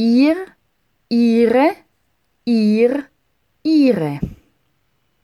ir, ire, ir, ire.